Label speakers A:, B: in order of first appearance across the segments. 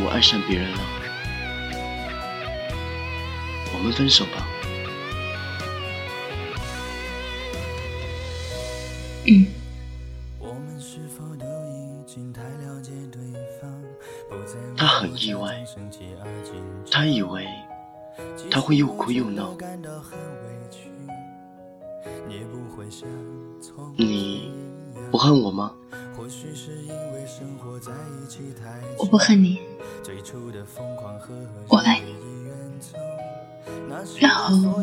A: 我爱上别人了，我们分手吧。他很意外，他以为他会又哭又闹。你不恨我吗？
B: 我不恨你，我爱你。然后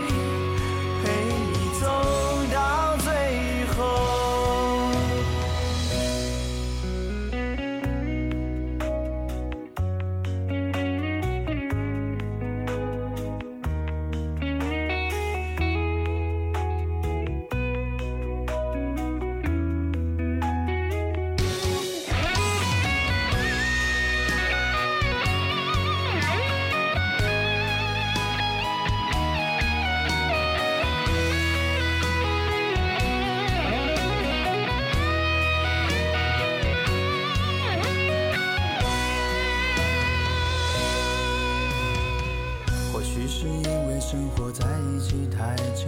B: 或
C: 许。是因为生活在一起太久，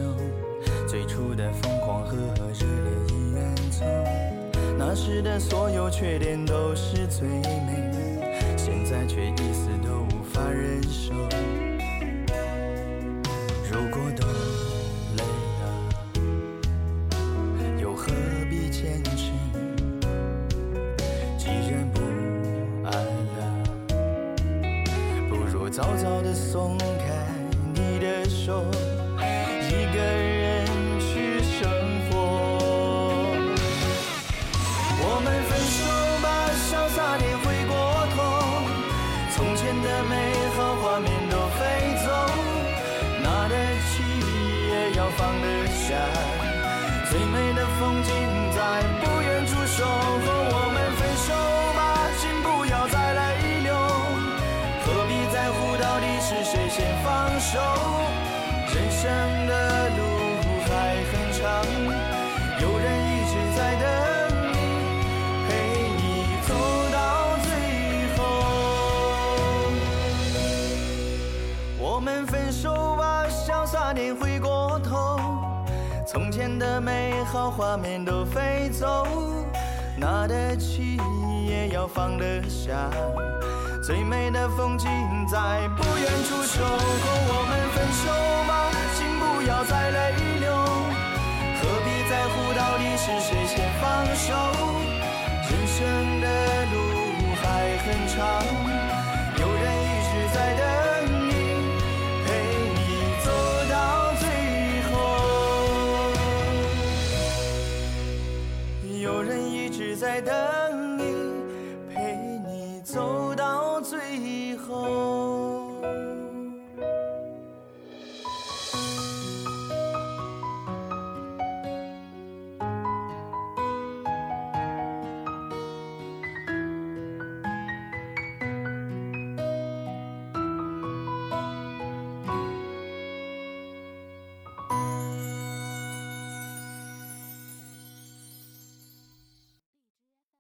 C: 最初的疯狂和热烈已远走，那时的所有缺点都是最早早的松开你的。手，一个人去生活。我们分手吧，潇洒点回过头，从前的美好画面都飞走，拿得起也要放得下，最美的风景在不远处守手？人生的路还很长，有人一直在等你，陪你走到最后。我们分手吧，潇洒点回过头，从前的美好画面都飞走，拿得起也要放得下，最美的风景在不远处守候。我们分手吧。请不要再泪流，何必在乎到底是谁先放手？人生的路还很长，有人一直在等你，陪你走到最后。有人一直在等。